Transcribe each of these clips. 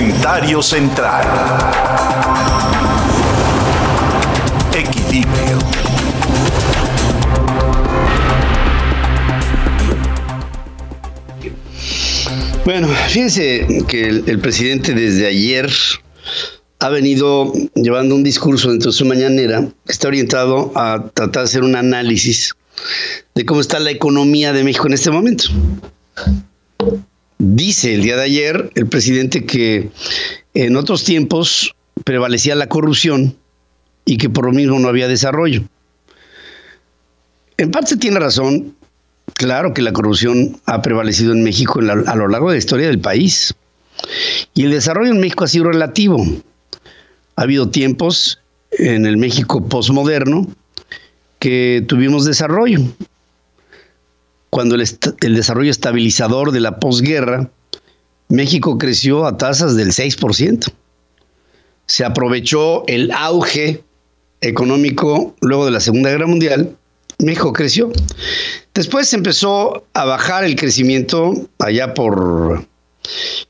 Comentario central. Equilibrio. Bueno, fíjense que el, presidente desde ayer ha venido llevando un discurso dentro de su mañanera que está orientado a tratar de hacer un análisis de cómo está la economía de México en este momento. Dice el día de ayer el presidente que en otros tiempos prevalecía la corrupción y que por lo mismo no había desarrollo. En parte tiene razón, claro que la corrupción ha prevalecido en México a lo largo de la historia del país. Y el desarrollo en México ha sido relativo. Ha habido tiempos en el México posmoderno que tuvimos desarrollo. Cuando el, el, desarrollo estabilizador de la posguerra, México creció a tasas del 6%. Se aprovechó el auge económico luego de la Segunda Guerra Mundial, México creció. Después empezó a bajar el crecimiento allá por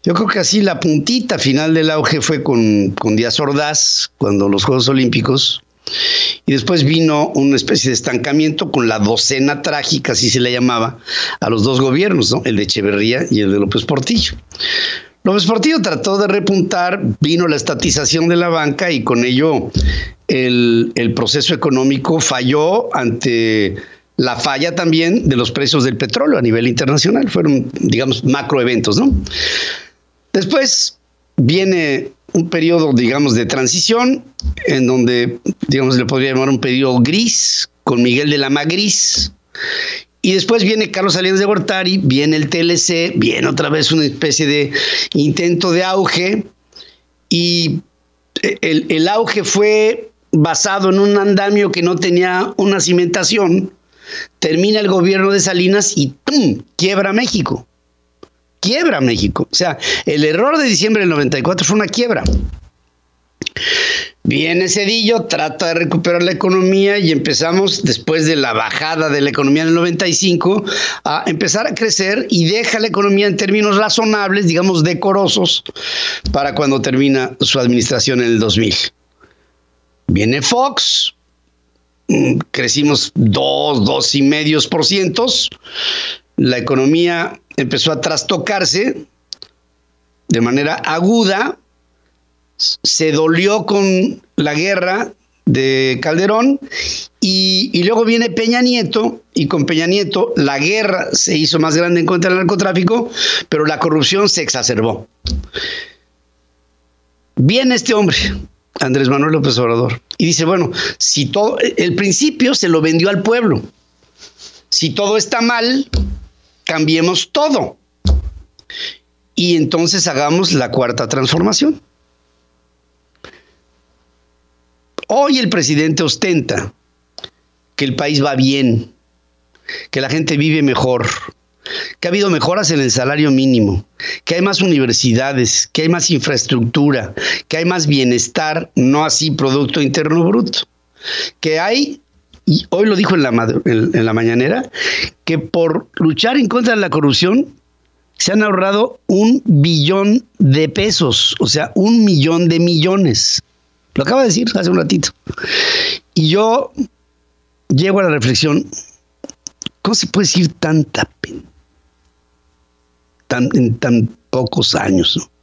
yo creo que así la puntita final del auge fue con, con Díaz Ordaz, cuando los Juegos Olímpicos, y después vino una especie de estancamiento con la docena trágica, así se le llamaba, a los dos gobiernos, ¿no? el de Echeverría y el de López Portillo. López Portillo trató de repuntar, vino la estatización de la banca y con ello el, proceso económico falló ante la falla también de los precios del petróleo a nivel internacional. Fueron, digamos, macroeventos, ¿no? Después viene un periodo, digamos, de transición, en donde, digamos, le podría llamar un periodo gris, con Miguel de la Magris. Y después viene Carlos Salinas de Gortari, viene el TLC, viene otra vez una especie de intento de auge. Y el, el auge fue basado en un andamio que no tenía una cimentación. Termina el gobierno de Salinas y ¡tum! quiebra México quiebra México. O sea, el error de diciembre del 94 fue una quiebra. Viene Cedillo, trata de recuperar la economía y empezamos, después de la bajada de la economía en el 95, a empezar a crecer y deja la economía en términos razonables, digamos decorosos, para cuando termina su administración en el 2000. Viene Fox, mm, crecimos dos, dos y medios por cientos, la economía empezó a trastocarse de manera aguda, se dolió con la guerra de Calderón y, luego viene Peña Nieto y con Peña Nieto la guerra se hizo más grande en contra del narcotráfico, pero la corrupción se exacerbó. Viene este hombre, Andrés Manuel López Obrador, y dice, bueno, si todo, el principio se lo vendió al pueblo. Si todo está mal, cambiemos todo. Y entonces hagamos la cuarta transformación. Hoy el presidente ostenta que el país va bien, que la gente vive mejor, que ha habido mejoras en el salario mínimo, que hay más universidades, que hay más infraestructura, que hay más bienestar, no así Producto Interno Bruto, que hay y hoy lo dijo en la, en, la mañanera, que por luchar en contra de la corrupción se han ahorrado un billón de pesos, o sea, un millón de millones. Lo acaba de decir hace un ratito. Y yo llego a la reflexión, ¿cómo se puede decir tanta pena? Tan, en tan pocos años. ¿no?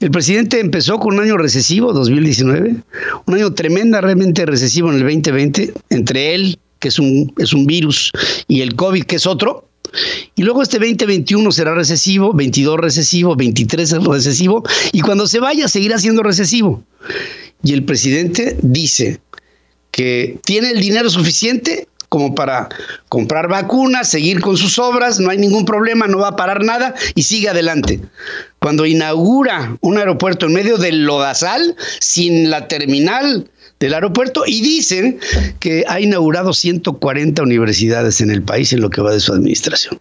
El presidente empezó con un año recesivo, 2019, un año tremendamente recesivo en el 2020, entre él, que es un, es un virus, y el COVID, que es otro. Y luego este 2021 será recesivo, 22 recesivo, 23 recesivo, y cuando se vaya seguirá siendo recesivo. Y el presidente dice que tiene el dinero suficiente como para comprar vacunas, seguir con sus obras, no hay ningún problema, no va a parar nada y sigue adelante. Cuando inaugura un aeropuerto en medio del lodazal, sin la terminal del aeropuerto, y dicen que ha inaugurado 140 universidades en el país en lo que va de su administración.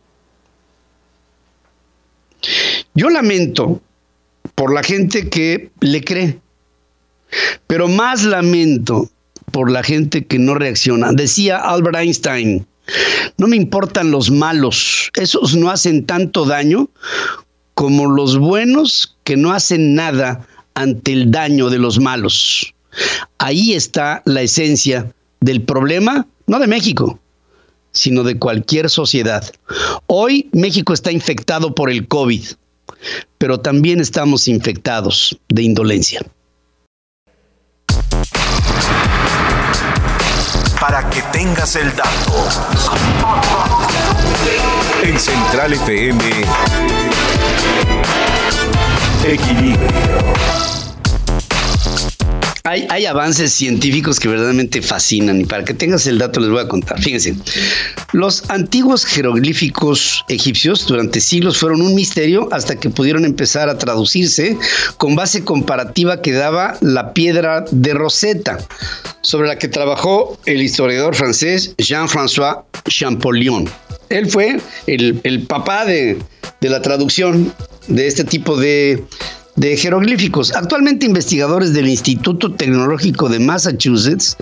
Yo lamento por la gente que le cree, pero más lamento por la gente que no reacciona. Decía Albert Einstein, no me importan los malos, esos no hacen tanto daño como los buenos que no hacen nada ante el daño de los malos. Ahí está la esencia del problema, no de México, sino de cualquier sociedad. Hoy México está infectado por el COVID, pero también estamos infectados de indolencia. Para que tengas el dato. En Central FM, Equilibrio. Hay, avances científicos que verdaderamente fascinan y para que tengas el dato les voy a contar. Fíjense, los antiguos jeroglíficos egipcios durante siglos fueron un misterio hasta que pudieron empezar a traducirse con base comparativa que daba la piedra de Rosetta, sobre la que trabajó el historiador francés Jean-François Champollion. Él fue el, papá de, de la traducción de este tipo de de jeroglíficos. Actualmente investigadores del Instituto Tecnológico de Massachusetts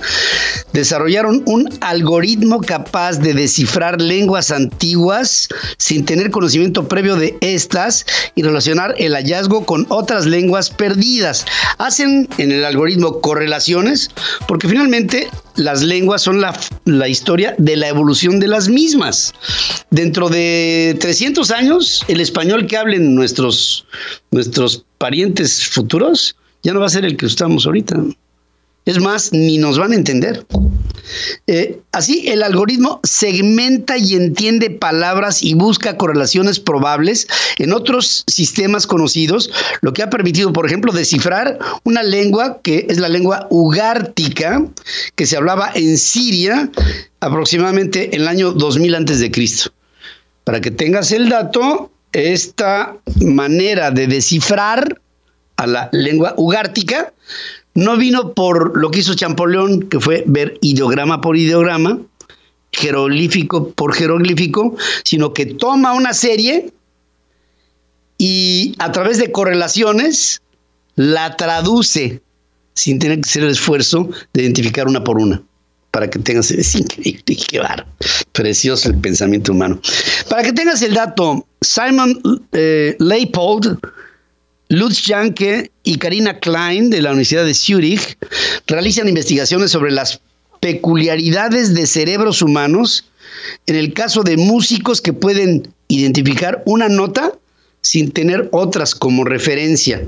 desarrollaron un algoritmo capaz de descifrar lenguas antiguas sin tener conocimiento previo de estas y relacionar el hallazgo con otras lenguas perdidas. Hacen en el algoritmo correlaciones porque finalmente las lenguas son la, la historia de la evolución de las mismas. Dentro de 300 años, el español que hablen nuestros, nuestros parientes futuros ya no va a ser el que estamos ahorita. Es más, ni nos van a entender. Eh, así, el algoritmo segmenta y entiende palabras y busca correlaciones probables en otros sistemas conocidos, lo que ha permitido, por ejemplo, descifrar una lengua que es la lengua ugártica, que se hablaba en Siria aproximadamente en el año 2000 antes de Cristo. Para que tengas el dato, esta manera de descifrar a la lengua ugártica no vino por lo que hizo Champollion, que fue ver ideograma por ideograma, jeroglífico por jeroglífico, sino que toma una serie y a través de correlaciones la traduce sin tener que hacer el esfuerzo de identificar una por una. Para que tengas, es increíble, qué bar, precioso el pensamiento humano. Para que tengas el dato, Simon eh, Leipold Lutz Janke y Karina Klein de la Universidad de Zurich realizan investigaciones sobre las peculiaridades de cerebros humanos en el caso de músicos que pueden identificar una nota sin tener otras como referencia.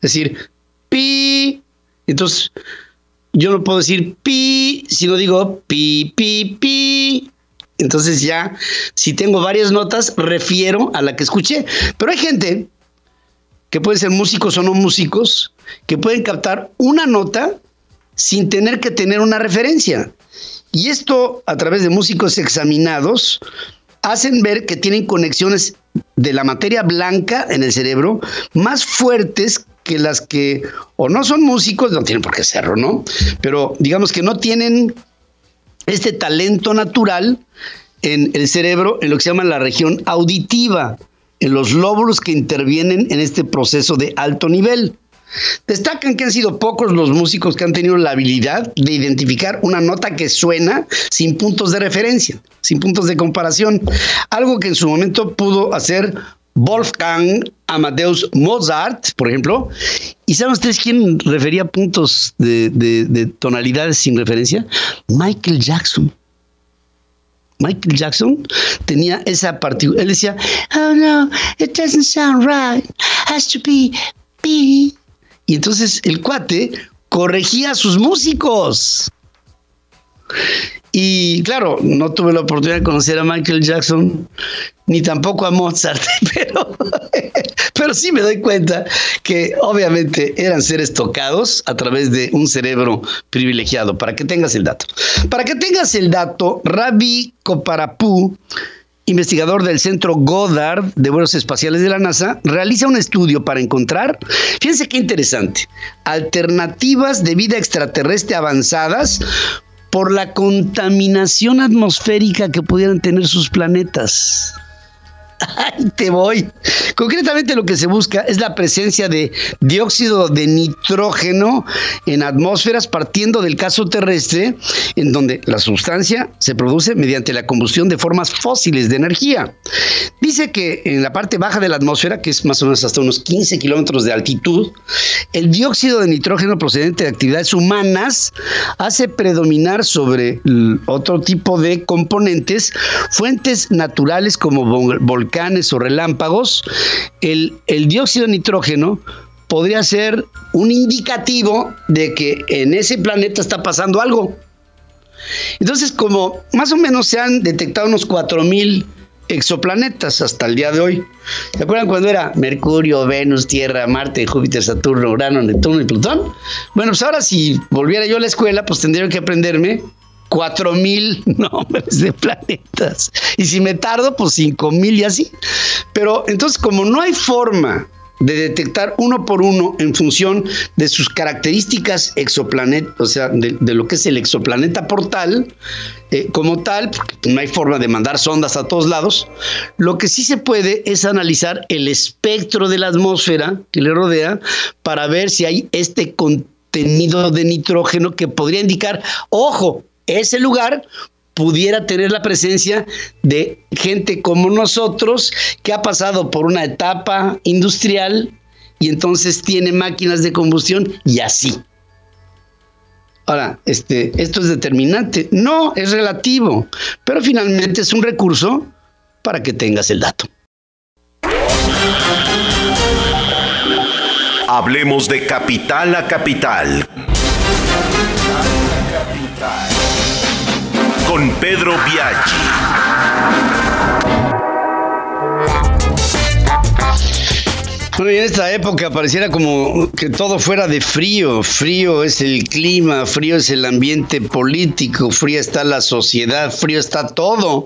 Es decir, pi. Entonces, yo no puedo decir pi si no digo pi, pi, pi. Entonces ya, si tengo varias notas, refiero a la que escuché. Pero hay gente que pueden ser músicos o no músicos, que pueden captar una nota sin tener que tener una referencia. Y esto, a través de músicos examinados, hacen ver que tienen conexiones de la materia blanca en el cerebro más fuertes que las que o no son músicos, no tienen por qué serlo, ¿no? Pero digamos que no tienen este talento natural en el cerebro, en lo que se llama la región auditiva en los lóbulos que intervienen en este proceso de alto nivel. Destacan que han sido pocos los músicos que han tenido la habilidad de identificar una nota que suena sin puntos de referencia, sin puntos de comparación, algo que en su momento pudo hacer Wolfgang Amadeus Mozart, por ejemplo. ¿Y saben ustedes quién refería puntos de, de tonalidades sin referencia? Michael Jackson. Michael Jackson tenía esa partícula. Él decía, oh no, it doesn't sound right. Has to be B. Y entonces el cuate corregía a sus músicos. Y claro, no tuve la oportunidad de conocer a Michael Jackson, ni tampoco a Mozart, pero, pero sí me doy cuenta que obviamente eran seres tocados a través de un cerebro privilegiado, para que tengas el dato. Para que tengas el dato, Ravi Koparapú, investigador del Centro Goddard de Vuelos Espaciales de la NASA, realiza un estudio para encontrar, fíjense qué interesante, alternativas de vida extraterrestre avanzadas por la contaminación atmosférica que pudieran tener sus planetas. Ahí te voy. Concretamente lo que se busca es la presencia de dióxido de nitrógeno en atmósferas partiendo del caso terrestre, en donde la sustancia se produce mediante la combustión de formas fósiles de energía. Dice que en la parte baja de la atmósfera, que es más o menos hasta unos 15 kilómetros de altitud, el dióxido de nitrógeno procedente de actividades humanas hace predominar sobre otro tipo de componentes fuentes naturales como volcanes o relámpagos, el, el dióxido de nitrógeno podría ser un indicativo de que en ese planeta está pasando algo. Entonces, como más o menos se han detectado unos 4000 exoplanetas hasta el día de hoy. ¿Se acuerdan cuando era Mercurio, Venus, Tierra, Marte, Júpiter, Saturno, Urano, Neptuno y Plutón? Bueno, pues ahora si volviera yo a la escuela, pues tendría que aprenderme cuatro mil nombres de planetas. Y si me tardo, pues cinco mil y así. Pero entonces, como no hay forma de detectar uno por uno en función de sus características exoplaneta, o sea, de, lo que es el exoplaneta portal, eh, como tal, porque no hay forma de mandar sondas a todos lados, lo que sí se puede es analizar el espectro de la atmósfera que le rodea para ver si hay este contenido de nitrógeno que podría indicar, ojo, ese lugar pudiera tener la presencia de gente como nosotros que ha pasado por una etapa industrial y entonces tiene máquinas de combustión y así. Ahora, este, esto es determinante. No, es relativo, pero finalmente es un recurso para que tengas el dato. Hablemos de capital a capital. Con Pedro Biaggi. Bueno, y en esta época pareciera como que todo fuera de frío. Frío es el clima, frío es el ambiente político, fría está la sociedad, frío está todo.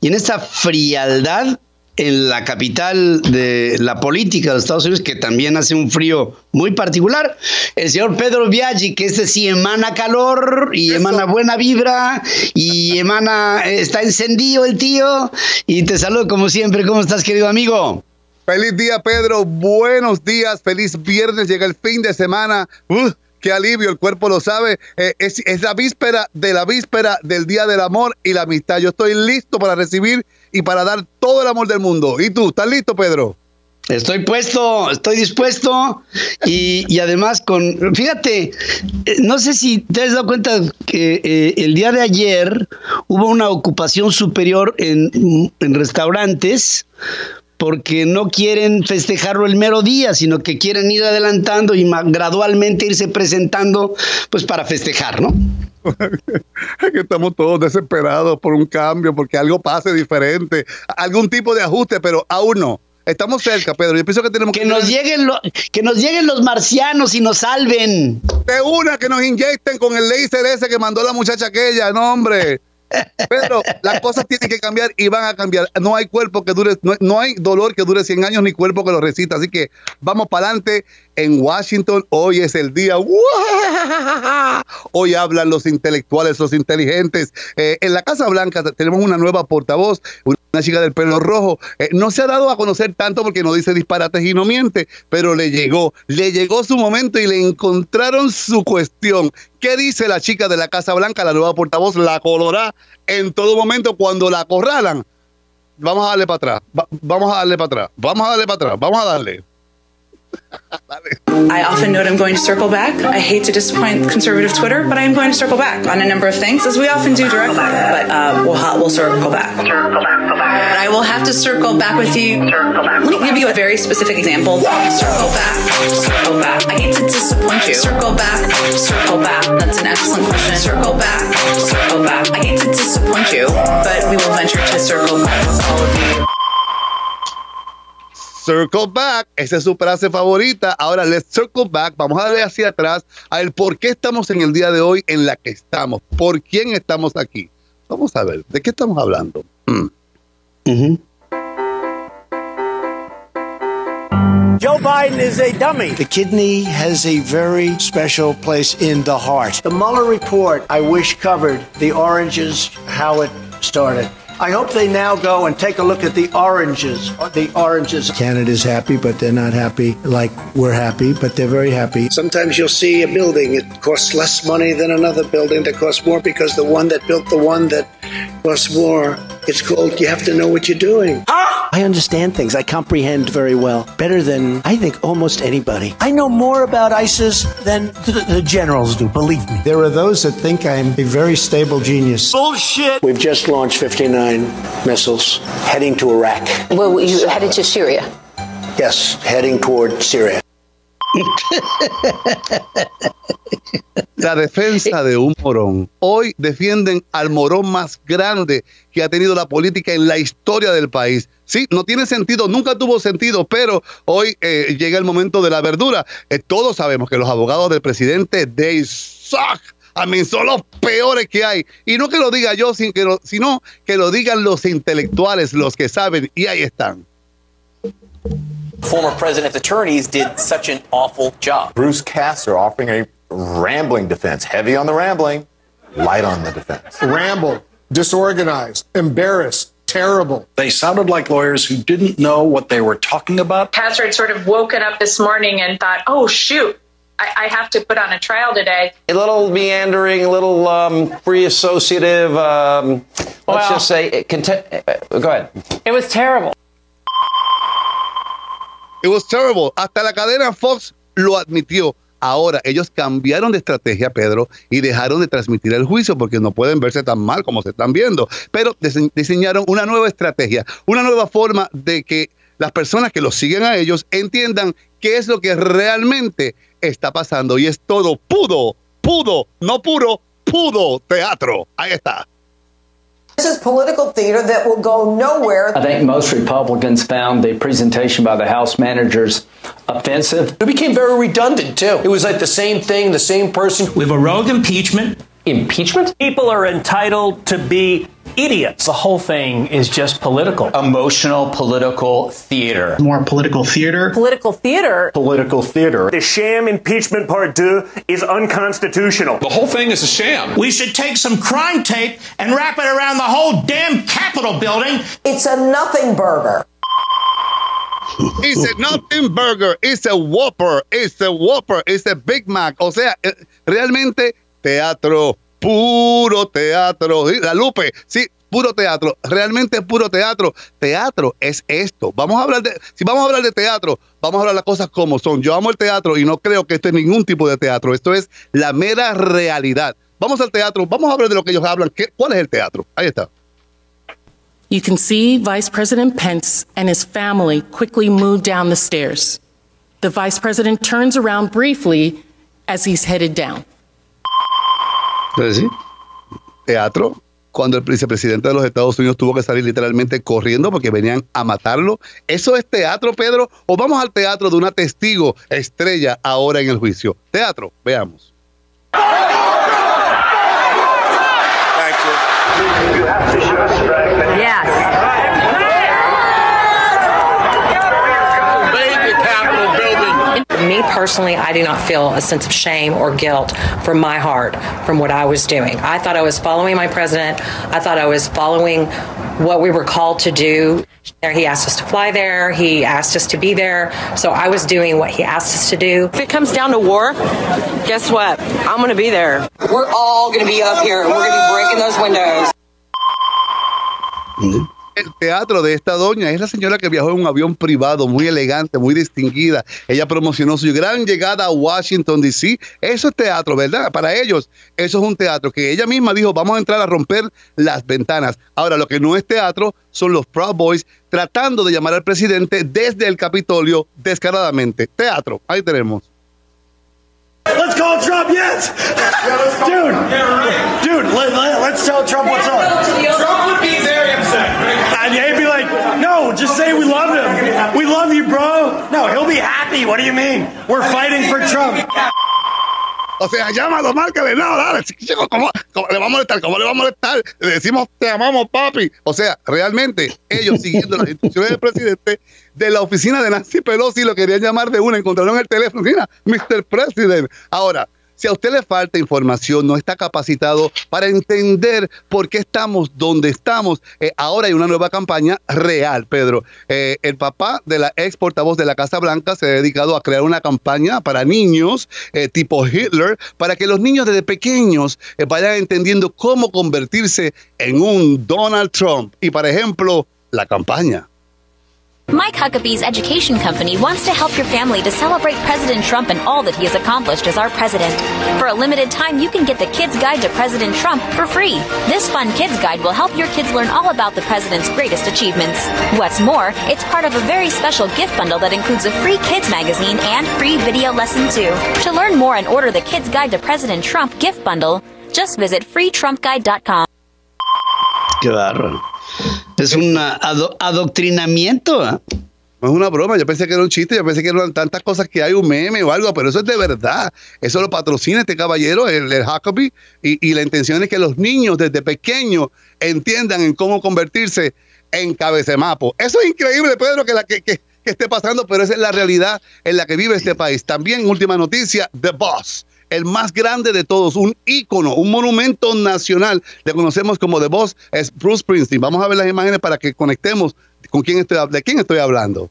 Y en esta frialdad en la capital de la política de Estados Unidos, que también hace un frío muy particular, el señor Pedro Biaggi, que este sí emana calor y emana buena vibra y emana, está encendido el tío. Y te saludo como siempre. ¿Cómo estás, querido amigo? Feliz día, Pedro. Buenos días. Feliz viernes. Llega el fin de semana. qué alivio, el cuerpo lo sabe. Eh, es, es, la víspera de la víspera del Día del Amor y la Amistad. Yo estoy listo para recibir y para dar todo el amor del mundo. ¿Y tú, estás listo, Pedro? Estoy puesto, estoy dispuesto y, además con, fíjate, eh, no sé si te has dado cuenta que eh, el día de ayer hubo una ocupación superior en, en restaurantes porque no quieren festejarlo el mero día, sino que quieren ir adelantando y gradualmente irse presentando pues para festejar, ¿no? que estamos todos desesperados por un cambio, porque algo pase diferente, algún tipo de ajuste, pero aún no. Estamos cerca, Pedro. Yo pienso que tenemos que. Que nos, lleguen que nos lleguen los marcianos y nos salven. De una, que nos inyecten con el laser ese que mandó la muchacha aquella. No, hombre. Pedro, las cosas tienen que cambiar y van a cambiar. No hay cuerpo que dure, no, no, hay dolor que dure 100 años ni cuerpo que lo resista. Así que vamos para adelante en Washington. Hoy es el día. Hoy hablan los intelectuales, los inteligentes. Eh, en la Casa Blanca tenemos una nueva portavoz, una chica del pelo rojo. Eh, no se ha dado a conocer tanto porque no dice disparates y no miente, pero le llegó, le llegó su momento y le encontraron su cuestión. ¿Qué dice la chica de la Casa Blanca, la nueva portavoz? La colorá en todo momento cuando la acorralan. Vamos a darle para atrás, vamos a darle para atrás, vamos a darle para atrás, vamos a darle. I often note I'm going to circle back. I hate to disappoint conservative Twitter, but I am going to circle back on a number of things, as we often do directly. But uh, we'll, we'll circle back. Circle back. But I will have to circle back with you. Let me give you a very specific example. Circle back. Circle back. I hate to disappoint you. Circle back. Circle back. That's an excellent question. Circle back. Circle back. I hate to disappoint you, but we will venture to circle Circle back, esa es su frase favorita. Ahora, let's circle back. Vamos a ver hacia atrás a ver por qué estamos en el día de hoy en la que estamos. ¿Por quién estamos aquí? Vamos a ver, ¿de qué estamos hablando? Mm. Joe Biden is a dummy. The kidney has a very special place in the heart. The Mueller report, I wish, covered the oranges, how it started I hope they now go and take a look at the oranges. The oranges. Canada's happy, but they're not happy like we're happy, but they're very happy. Sometimes you'll see a building, it costs less money than another building that costs more because the one that built the one that costs more, it's called you have to know what you're doing. I understand things. I comprehend very well. Better than, I think, almost anybody. I know more about ISIS than the, the generals do, believe me. There are those that think I'm a very stable genius. Bullshit! We've just launched 59 missiles heading to Iraq. Well, you headed to Syria. Yes, heading toward Syria. La defensa de un morón. Hoy defienden al morón más grande que ha tenido la política en la historia del país. Sí, no tiene sentido, nunca tuvo sentido, pero hoy eh, llega el momento de la verdura. Eh, todos sabemos que los abogados del presidente, they suck. A mí son los peores que hay. Y no que lo diga yo, sin que lo- sino que lo digan los intelectuales, los que saben, y ahí están. former president's attorneys did such an awful job. Bruce Castor offering a rambling defense, heavy on the rambling, light on the defense. Ramble, disorganized, embarrassed, terrible. They sounded like lawyers who didn't know what they were talking about. Pastor had sort of woken up this morning and thought, oh, shoot, I, I have to put on a trial today. A little meandering, a little um, free associative. Um, let's Well- just say, it content- uh, go ahead. It was terrible. It was terrible. Hasta la cadena Fox lo admitió. Ahora, ellos cambiaron de estrategia, Pedro, y dejaron de transmitir el juicio porque no pueden verse tan mal como se están viendo. Pero dise- diseñaron una nueva estrategia, una nueva forma de que las personas que los siguen a ellos entiendan qué es lo que realmente está pasando. Y es todo pudo, pudo, no puro, pudo teatro. Ahí está. This is political theater that will go nowhere. I think most Republicans found the presentation by the House managers offensive. It became very redundant, too. It was like the same thing, the same person. We have a rogue impeachment. Impeachment? People are entitled to be idiots. The whole thing is just political. Emotional political theater. More political theater. Political theater. Political theater. The sham impeachment part two is unconstitutional. The whole thing is a sham. We should take some crime tape and wrap it around the whole damn Capitol building. It's a nothing burger. It's a nothing burger, it's a Whopper, it's a Whopper, it's a Big Mac. O sea, eh, realmente teatro, puro teatro. La Lupe, sí, puro teatro, realmente puro teatro. Teatro es esto. Vamos a hablar de, si vamos a hablar de teatro, vamos a hablar las cosas como son. Yo amo el teatro y no creo que esto es ningún tipo de teatro. Esto es la mera realidad. Vamos al teatro, vamos a hablar de lo que ellos hablan. ¿Qué, ¿Cuál es el teatro? Ahí está. You can see Vice President Pence and his family quickly move down the stairs. The Vice President turns around briefly as he's headed down. Pues sí. Teatro. Cuando el vicepresidente de los Estados Unidos tuvo que salir literalmente corriendo porque venían a matarlo. ¿Eso es teatro, Pedro? ¿O vamos al teatro de una testigo estrella ahora en el juicio? Teatro, veamos. Me personally, I do not feel a sense of shame or guilt from my heart from what I was doing. I thought I was following my president. I thought I was following what we were called to do. There, He asked us to fly there. He asked us to be there. So I was doing what he asked us to do. If it comes down to war, guess what? I'm going to be there. We're all going to be up here and we're going to be breaking those windows. Mm-hmm. El teatro de esta doña es la señora que viajó en un avión privado muy elegante, muy distinguida. Ella promocionó su gran llegada a Washington, D.C. Eso es teatro, ¿verdad? Para ellos, eso es un teatro que ella misma dijo, vamos a entrar a romper las ventanas. Ahora, lo que no es teatro son los Proud Boys tratando de llamar al presidente desde el Capitolio descaradamente. Teatro, ahí tenemos. Let's call Trump, yes! Dude, dude, let, let, let's tell Trump what's up. Trump would be. And he'd be like, no, just say we love him. We love you, bro. No, he'll be happy. What do you mean? We're fighting for Trump. O sea, llámalo, márcale, no, dale, chico, ¿cómo, cómo le va a molestar? ¿Cómo le va a molestar? Le decimos, te amamos, papi. O sea, realmente, ellos siguiendo las instrucciones del presidente de la oficina de Nancy Pelosi lo querían llamar de una, encontraron el teléfono, mira, Mr. President. Ahora, Si a usted le falta información, no está capacitado para entender por qué estamos donde estamos, eh, ahora hay una nueva campaña real, Pedro. Eh, el papá de la ex portavoz de la Casa Blanca se ha dedicado a crear una campaña para niños eh, tipo Hitler, para que los niños desde pequeños vayan entendiendo cómo convertirse en un Donald Trump. Y, por ejemplo, la campaña. Mike Huckabee's education company wants to help your family to celebrate President Trump and all that he has accomplished as our president. For a limited time, you can get the Kids Guide to President Trump for free. This fun Kids Guide will help your kids learn all about the president's greatest achievements. What's more, it's part of a very special gift bundle that includes a free kids magazine and free video lesson too. To learn more and order the Kids Guide to President Trump gift bundle, just visit freetrumpguide.com. Qué. Es un ado- adoctrinamiento. ¿ah? No es una broma, yo pensé que era un chiste, yo pensé que eran tantas cosas que hay un meme o algo, pero eso es de verdad. Eso lo patrocina este caballero, el, el Huckabee, y, y la intención es que los niños desde pequeños entiendan en cómo convertirse en cabecemapo. Eso es increíble, Pedro, que, la, que, que- que esté pasando, pero esa es la realidad en la que vive este país. También, última noticia, The Boss. El más grande de todos, un ícono, un monumento nacional. Le conocemos como The Boss, es Bruce Springsteen. Vamos a ver las imágenes para que conectemos con quién estoy, de quién estoy hablando.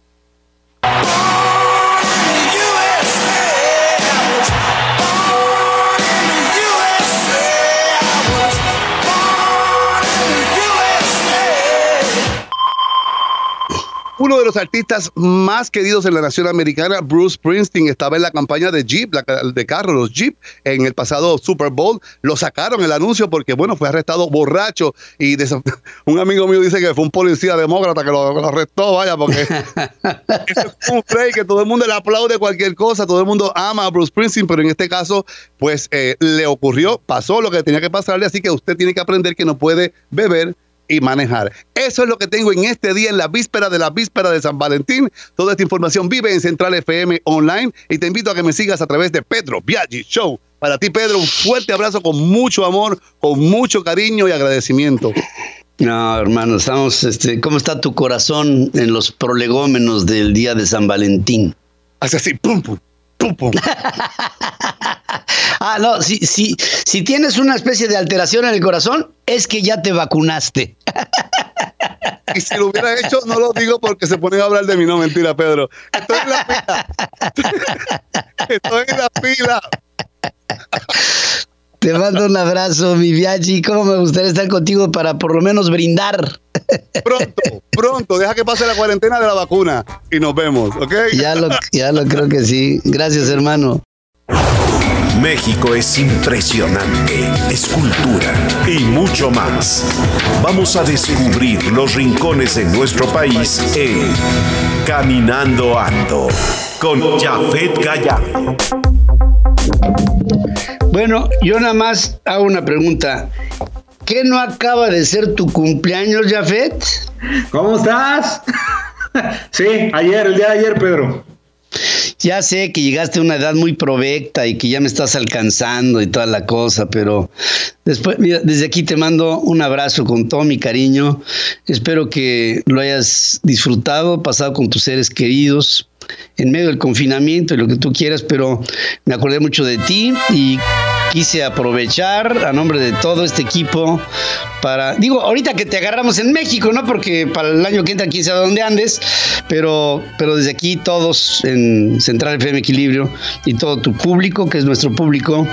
Uno de los artistas más queridos en la nación americana, Bruce Springsteen, estaba en la campaña de Jeep, la de carro, los Jeep, en el pasado Super Bowl. Lo sacaron el anuncio porque, bueno, fue arrestado borracho. Y un amigo mío dice que fue un policía demócrata que lo, lo arrestó, vaya, porque eso es un play que todo el mundo le aplaude cualquier cosa, todo el mundo ama a Bruce Springsteen, pero en este caso, pues eh, le ocurrió, pasó lo que tenía que pasarle, así que usted tiene que aprender que no puede beber y manejar. Eso es lo que tengo en este día, en la víspera de la víspera de San Valentín. Toda esta información vive en Central FM Online y te invito a que me sigas a través de Pedro Biaggi Show. Para ti, Pedro, un fuerte abrazo con mucho amor, con mucho cariño y agradecimiento. No, hermano, estamos, este, ¿cómo está tu corazón en los prolegómenos del día de San Valentín? Hace así, pum, pum, pum, pum. Ah, no, si, si, si tienes una especie de alteración en el corazón, es que ya te vacunaste. Y si lo hubiera hecho, no lo digo porque se ponía a hablar de mí. No, mentira, Pedro. Estoy en la fila. Estoy en la fila. Te mando un abrazo, mi Viaggi. ¿Cómo me gustaría estar contigo para por lo menos brindar? Pronto, pronto. Deja que pase la cuarentena de la vacuna y nos vemos, ¿ok? Ya lo, ya lo creo que sí. Gracias, hermano. México es impresionante, es cultura y mucho más. Vamos a descubrir los rincones de nuestro país en Caminando Ando con Jafet Gallardo. Bueno, yo nada más hago una pregunta. ¿Qué no acaba de ser tu cumpleaños, Jafet? ¿Cómo estás? sí, ayer, el día de ayer, Pedro. Ya sé que llegaste a una edad muy provecta y que ya me estás alcanzando y toda la cosa, pero después, desde aquí te mando un abrazo con todo mi cariño. Espero que lo hayas disfrutado, pasado con tus seres queridos en medio del confinamiento y lo que tú quieras, pero me acordé mucho de ti y quise aprovechar a nombre de todo este equipo para, digo, ahorita que te agarramos en México, ¿no? Porque para el año que entra, quién sabe dónde andes, pero, pero desde aquí todos en Central FM Equilibrio y todo tu público, que es nuestro público,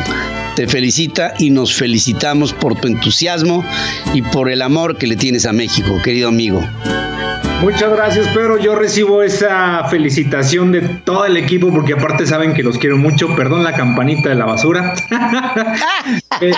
te felicita y nos felicitamos por tu entusiasmo y por el amor que le tienes a México, querido amigo. Muchas gracias, Pedro. Yo recibo esa felicitación de todo el equipo porque aparte saben que los quiero mucho. Perdón la campanita de la basura. Eh,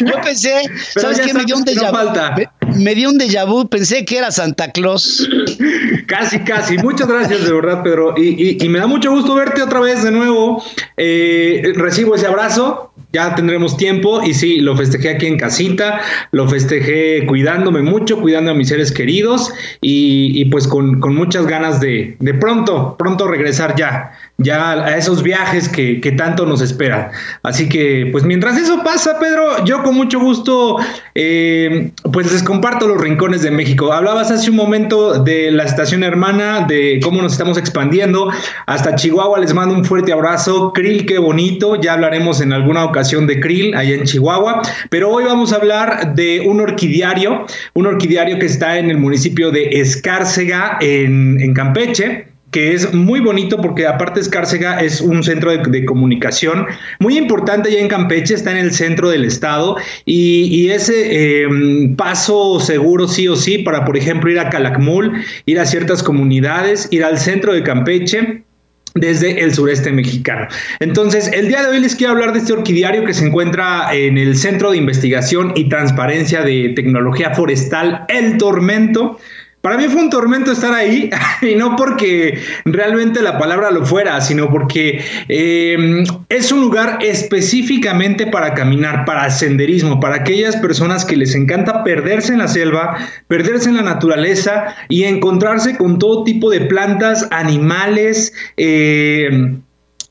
Yo pensé, Pero ¿sabes qué? Me dio un déjà vu. me dio un déjà vu, pensé que era Santa Claus. Casi, casi. Muchas gracias, de verdad, Pedro. Y, y- y me da mucho gusto verte otra vez de nuevo. Eh, recibo ese abrazo. Ya tendremos tiempo. Y sí, lo festejé aquí en casita. Lo festejé cuidándome mucho, cuidando a mis seres queridos. Y, y pues con, con muchas ganas de, de pronto, pronto regresar ya. Ya a esos viajes que, que, tanto nos esperan. Así que, pues mientras eso pasa, Pedro, yo con mucho gusto, eh, pues les comparto los rincones de México. Hablabas hace un momento de la estación hermana, de cómo nos estamos expandiendo. Hasta Chihuahua les mando un fuerte abrazo. Krill, qué bonito. Ya hablaremos en alguna ocasión de Krill, allá en Chihuahua. Pero hoy vamos a hablar de un orquidiario, un orquidiario que está en el municipio de Escárcega, en, en Campeche que es muy bonito porque aparte Escárcega es un centro de, comunicación muy importante ya en Campeche, está en el centro del estado y, ese em, paso seguro sí o sí para, por ejemplo, ir a Calakmul, ir a ciertas comunidades, ir al centro de Campeche desde el sureste mexicano. Entonces, el día de hoy les quiero hablar de este orquidiario que se encuentra en el Centro de Investigación y Transparencia de Tecnología Forestal El Tormento. Para mí fue un tormento estar ahí, y no porque realmente la palabra lo fuera, sino porque em, es un lugar específicamente para caminar, para senderismo, para aquellas personas que les encanta perderse en la selva, perderse en la naturaleza y encontrarse con todo tipo de plantas, animales, eh,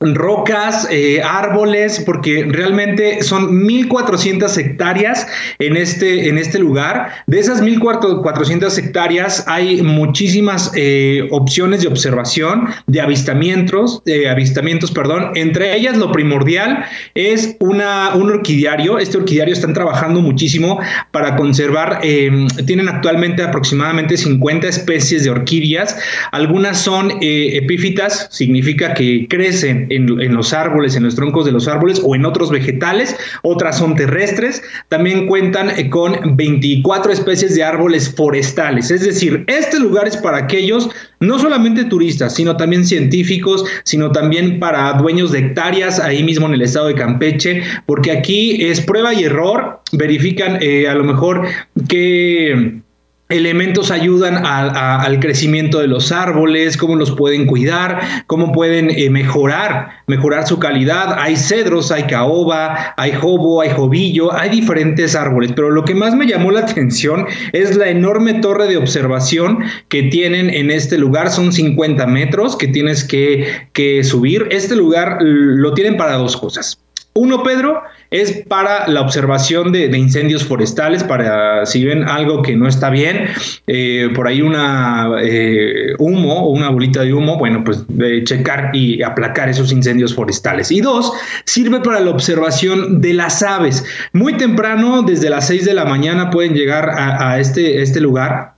rocas, eh, árboles, porque realmente son 1.400 hectáreas en este, en este lugar. De esas 1.400 hectáreas hay muchísimas eh, opciones de observación, de avistamientos, avistamientos, perdón. Entre ellas, lo primordial es una, un orquidiario. Este orquidiario están trabajando muchísimo para conservar, em, tienen actualmente aproximadamente 50 especies de orquídeas. Algunas son eh, epífitas, significa que crecen en, los árboles, en los troncos de los árboles o en otros vegetales, otras son terrestres. También cuentan eh, con 24 especies de árboles forestales. Es decir, este lugar es para aquellos, no solamente turistas, sino también científicos, sino también para dueños de hectáreas ahí mismo en el estado de Campeche, porque aquí es prueba y error, verifican eh, a lo mejor que elementos ayudan al crecimiento de los árboles, cómo los pueden cuidar, cómo pueden eh, mejorar, mejorar su calidad. Hay cedros, hay caoba, hay jobo, hay jovillo, hay diferentes árboles, pero lo que más me llamó la atención es la enorme torre de observación que tienen en este lugar. Son 50 metros que tienes que subir. Este lugar lo tienen para dos cosas. Uno, Pedro, es para la observación de, incendios forestales, para si ven algo que no está bien, eh, por ahí una eh, humo o una bolita de humo, bueno, pues checar y aplacar esos incendios forestales. Y dos, sirve para la observación de las aves. Muy temprano, desde las 6 de la mañana, pueden llegar a, este, este lugar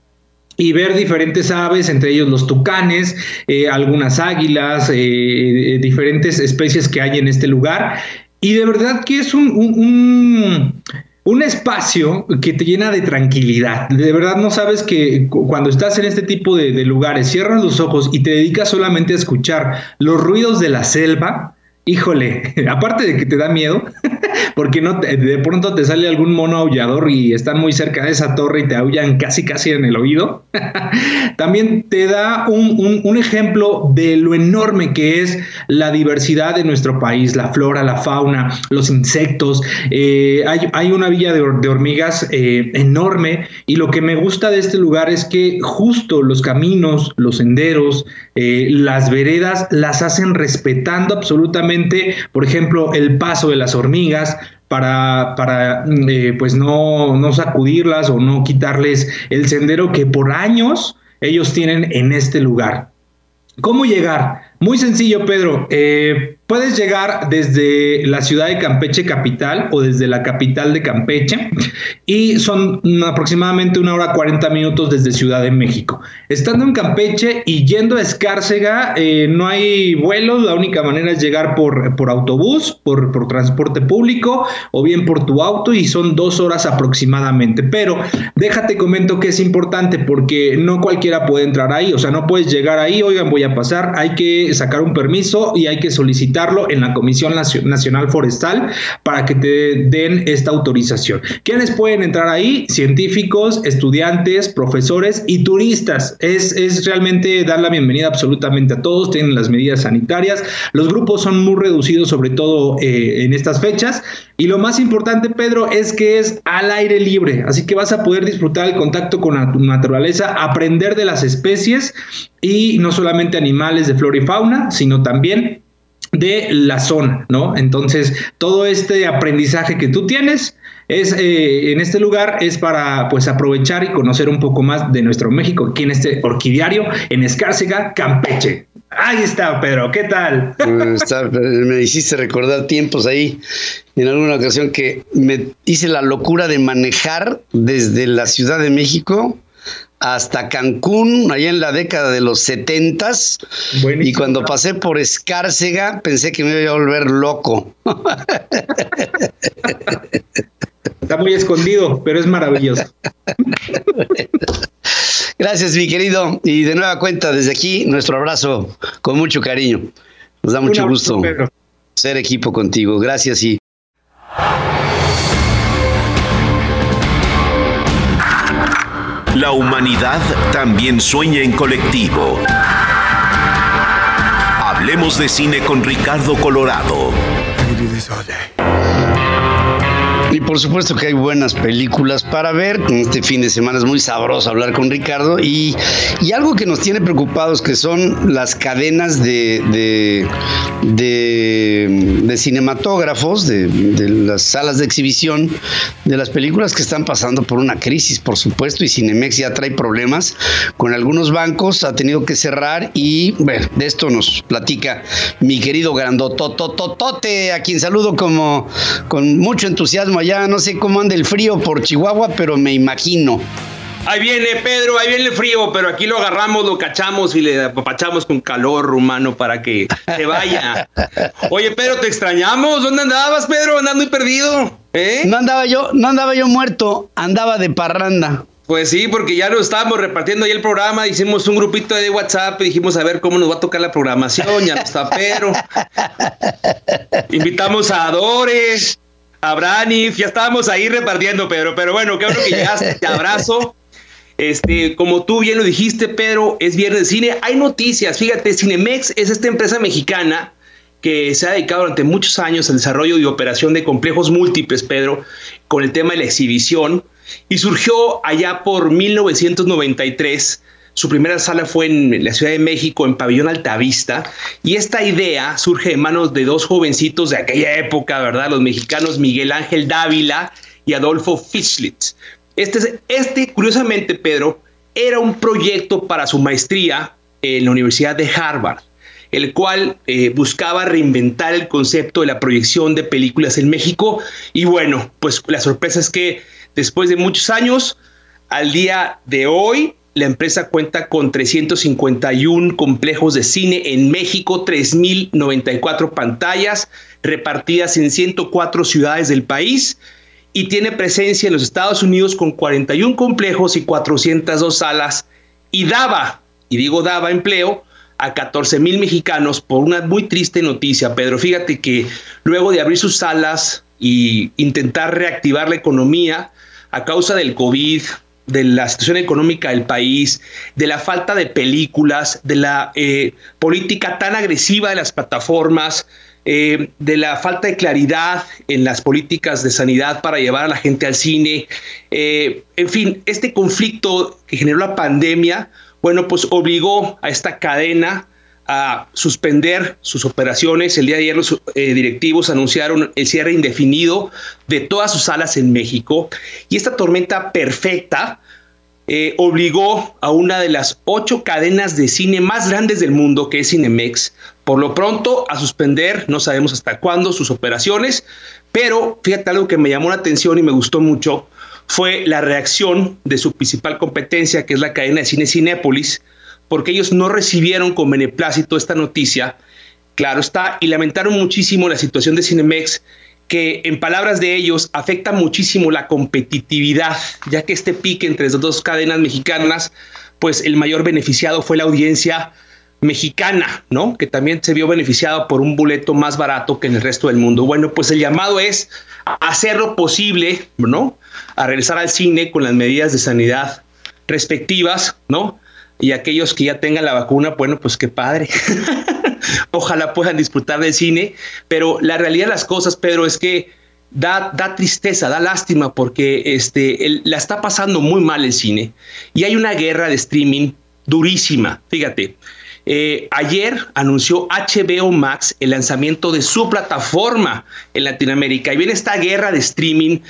y ver diferentes aves, entre ellos los tucanes, eh, algunas águilas, diferentes especies que hay en este lugar. Y de verdad que es un, un, espacio que te llena de tranquilidad. De verdad no sabes que cuando estás en este tipo de lugares, cierras los ojos y te dedicas solamente a escuchar los ruidos de la selva, híjole, aparte de que te da miedo, porque de pronto te sale algún mono aullador y están muy cerca de esa torre y te aullan casi casi en el oído, también te da un, ejemplo de lo enorme que es la diversidad de nuestro país, la flora, la fauna, los insectos. Eh, hay, hay, una villa de, hormigas eh, enorme y lo que me gusta de este lugar es que justo los caminos, los senderos, eh, las veredas las hacen respetando absolutamente por ejemplo, el paso de las hormigas, para, para eh, pues no, no sacudirlas o no quitarles el sendero que por años ellos tienen en este lugar. ¿Cómo llegar? Muy sencillo, Pedro. Eh, puedes llegar desde la ciudad de Campeche capital o desde la capital de Campeche y son aproximadamente una hora 40 minutos desde Ciudad de México. Estando en Campeche y yendo a Escárcega, eh, no hay vuelos, la única manera es llegar por, por autobús, por, por, transporte público o bien por tu auto y son dos horas aproximadamente. Pero déjate comento que es importante porque no cualquiera puede entrar ahí, o sea, no puedes llegar ahí, oigan, voy a pasar, hay que sacar un permiso y hay que solicitar solicitarlo en la Comisión Nacional Forestal para que te den esta autorización. ¿Quiénes pueden entrar ahí? Científicos, estudiantes, profesores y turistas. Es, es realmente dar la bienvenida absolutamente a todos, tienen las medidas sanitarias, los grupos son muy reducidos, sobre todo eh, en estas fechas, y lo más importante, Pedro, es que es al aire libre, así que vas a poder disfrutar el contacto con la naturaleza, aprender de las especies y no solamente animales de flora y fauna, sino también de la zona, ¿no? Entonces, todo este aprendizaje que tú tienes es eh, en este lugar es para pues aprovechar y conocer un poco más de nuestro México aquí en este orquidiario en Escárcega, Campeche. Ahí está, Pedro, ¿qué tal? me hiciste recordar tiempos ahí, en alguna ocasión que me hice la locura de manejar desde la Ciudad de México hasta Cancún, allá en la década de los setentas. Y cuando pasé por Escárcega, pensé que me iba a volver loco. Está muy escondido, pero es maravilloso. Gracias, mi querido. Y de nueva cuenta, desde aquí, nuestro abrazo con mucho cariño. Nos da mucho gusto ser equipo contigo. Gracias y La humanidad también sueña en colectivo. Hablemos de cine con Ricardo Colorado. Por supuesto que hay buenas películas para ver. Este fin de semana es muy sabroso hablar con Ricardo. Y, y algo que nos tiene preocupados que son las cadenas de, de, cinematógrafos, de, de, las salas de exhibición de las películas que están pasando por una crisis, por supuesto. Y Cinemex ya trae problemas con algunos bancos, ha tenido que cerrar. Y bueno, de esto nos platica mi querido Grandotototote, a quien saludo como con mucho entusiasmo allá, no sé cómo anda el frío por Chihuahua, pero me imagino. Ahí viene Pedro, ahí viene el frío, pero aquí lo agarramos, lo cachamos y le apapachamos con calor humano para que se vaya. Oye, Pedro, te extrañamos. ¿Dónde andabas, Pedro? Andando muy perdido. ¿Eh? No andaba yo, no andaba yo muerto, andaba de parranda. Pues sí, porque ya lo estábamos repartiendo ahí el programa, hicimos un grupito de WhatsApp y dijimos a ver cómo nos va a tocar la programación, ya no está Pedro. Invitamos a Adores, a Branif, ya estábamos ahí repartiendo, Pedro, pero bueno, qué bueno que llegaste, te abrazo. Este, como tú bien lo dijiste, Pedro, es viernes de cine. Hay noticias, fíjate, Cinemex es esta empresa mexicana que se ha dedicado durante muchos años al desarrollo y operación de complejos múltiples, Pedro, con el tema de la exhibición, y surgió allá por 1993 su primera sala fue en la Ciudad de México, en Pabellón Altavista, y esta idea surge de manos de dos jovencitos de aquella época, ¿verdad? Los mexicanos Miguel Ángel Dávila y Adolfo Fischlitz. Este, este, curiosamente, Pedro, era un proyecto para su maestría en la Universidad de Harvard, el cual eh, buscaba reinventar el concepto de la proyección de películas en México. Y bueno, pues la sorpresa es que después de muchos años, al día de hoy, la empresa cuenta con 351 complejos de cine en México, 3.094 pantallas repartidas en 104 ciudades del país y tiene presencia en los Estados Unidos con 41 complejos y 402 salas y daba, y digo daba empleo, a 14 mil mexicanos por una muy triste noticia, Pedro. Fíjate que luego de abrir sus salas y intentar reactivar la economía a causa del COVID, de la situación económica del país, de la falta de películas, de la eh, política tan agresiva de las plataformas, eh, de la falta de claridad en las políticas de sanidad para llevar a la gente al cine. Eh, en fin, este conflicto que generó la pandemia, bueno, pues obligó a esta cadena a suspender sus operaciones. El día de ayer los eh, directivos anunciaron el cierre indefinido de todas sus salas en México y esta tormenta perfecta eh, obligó a una de las ocho cadenas de cine más grandes del mundo, que es Cinemex, por lo pronto a suspender, no sabemos hasta cuándo, sus operaciones, pero fíjate algo que me llamó la atención y me gustó mucho, fue la reacción de su principal competencia, que es la cadena de cine Cinépolis, porque ellos no recibieron con beneplácito esta noticia, claro está, y lamentaron muchísimo la situación de Cinemex, que en palabras de ellos afecta muchísimo la competitividad, ya que este pique entre las dos cadenas mexicanas, pues el mayor beneficiado fue la audiencia mexicana, ¿no? Que también se vio beneficiada por un boleto más barato que en el resto del mundo. Bueno, pues el llamado es hacer lo posible, ¿no? A regresar al cine con las medidas de sanidad respectivas, ¿no? Y aquellos que ya tengan la vacuna, bueno, pues qué padre. Ojalá puedan disfrutar del cine, pero la realidad de las cosas, Pedro, es que da, da tristeza, da lástima porque este, la está pasando muy mal el cine. Y hay una guerra de streaming durísima, fíjate. Eh, ayer anunció HBO Max el lanzamiento de su plataforma en Latinoamérica y viene esta guerra de streaming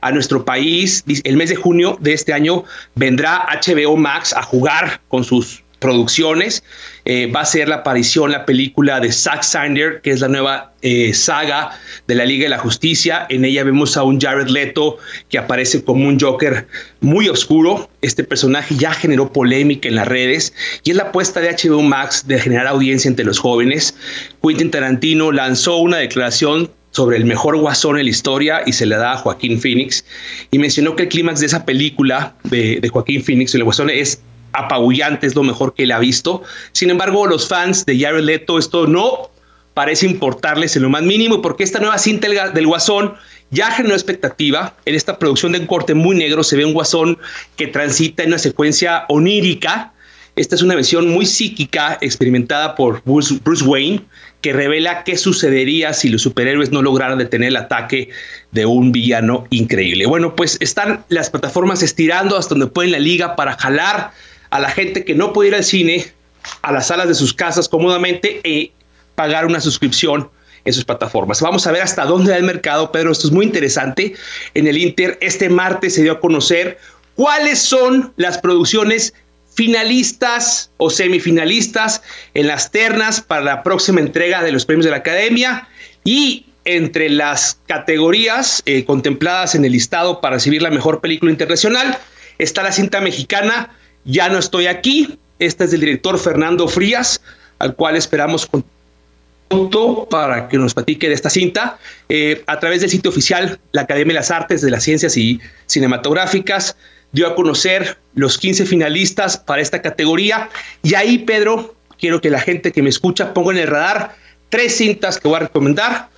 a nuestro país. El mes de junio de este año vendrá HBO Max a jugar con sus producciones. Eh, va a ser la aparición la película de Zack Snyder, que es la nueva eh, saga de la Liga de la Justicia. En ella vemos a un Jared Leto que aparece como un Joker muy oscuro. Este personaje ya generó polémica en las redes y es la apuesta de HBO Max de generar audiencia entre los jóvenes. Quentin Tarantino lanzó una declaración sobre el mejor guasón en la historia y se le da a Joaquín Phoenix y mencionó que el clímax de esa película de, Joaquín Phoenix, el guasón, es apabullante, es lo mejor que él ha visto. Sin embargo, los fans de Jared Leto esto no parece importarles en lo más mínimo porque esta nueva cinta del Guasón ya generó expectativa. En esta producción de un corte muy negro se ve un Guasón que transita en una secuencia onírica. Esta es una versión muy psíquica experimentada por Bruce Wayne que revela qué sucedería si los superhéroes no lograran detener el ataque de un villano increíble. Bueno, pues están las plataformas estirando hasta donde pueden la liga para jalar a la gente que no puede ir al cine a las salas de sus casas cómodamente y pagar una suscripción en sus plataformas. Vamos a ver hasta dónde da el mercado, Pedro. Esto es muy interesante. En el Inter, este martes se dio a conocer cuáles son las producciones finalistas o semifinalistas en las ternas para la próxima entrega de los premios de la Academia y entre las categorías eh, contempladas en el listado para recibir la mejor película internacional está la cinta mexicana ya no estoy aquí. Este es del director Fernando Frías, al cual esperamos para que nos platique de esta cinta. Eh, a través del sitio oficial, la Academia de las Artes de las Ciencias y Cinematográficas dio a conocer los 15 finalistas para esta categoría. Y ahí, Pedro, quiero que la gente que me escucha ponga en el radar tres cintas que voy a recomendar.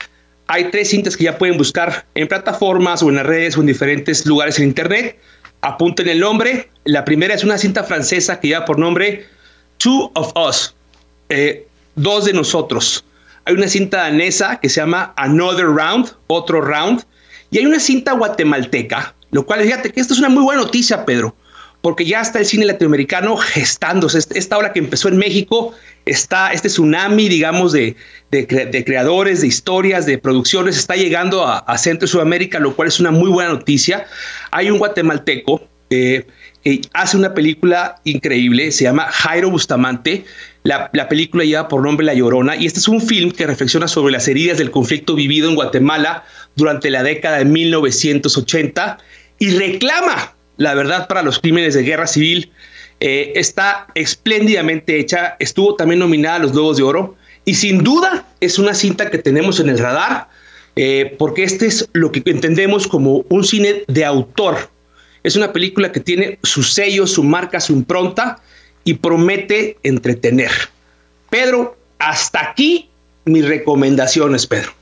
Hay tres cintas que ya pueden buscar en plataformas o en las redes o en diferentes lugares en Internet apunten el nombre. La primera es una cinta francesa que lleva por nombre Two of Us, eh, dos de nosotros. Hay una cinta danesa que se llama Another Round, otro round, y hay una cinta guatemalteca, lo cual, fíjate que esto es una muy buena noticia, Pedro, porque ya está el cine latinoamericano gestándose. Esta obra que empezó en México está, este tsunami, digamos, de, creadores, de historias, de producciones, está llegando a, Centro y Sudamérica, lo cual es una muy buena noticia. Hay un guatemalteco eh, que hace una película increíble, se llama Jairo Bustamante. La, la, película lleva por nombre La Llorona y este es un film que reflexiona sobre las heridas del conflicto vivido en Guatemala durante la década de 1980 y reclama la verdad para los crímenes de guerra civil eh, está espléndidamente hecha, estuvo también nominada a los Globos de Oro y sin duda es una cinta que tenemos en el radar eh, porque este es lo que entendemos como un cine de autor. Es una película que tiene su sello, su marca, su impronta y promete entretener. Pedro, hasta aquí mis recomendaciones, Pedro.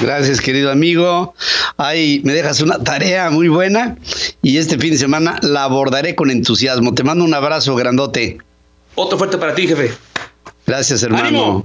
Gracias, querido amigo. Ahí me dejas una tarea muy buena y este fin de semana la abordaré con entusiasmo. Te mando un abrazo grandote. Otro fuerte para ti, jefe. Gracias, hermano.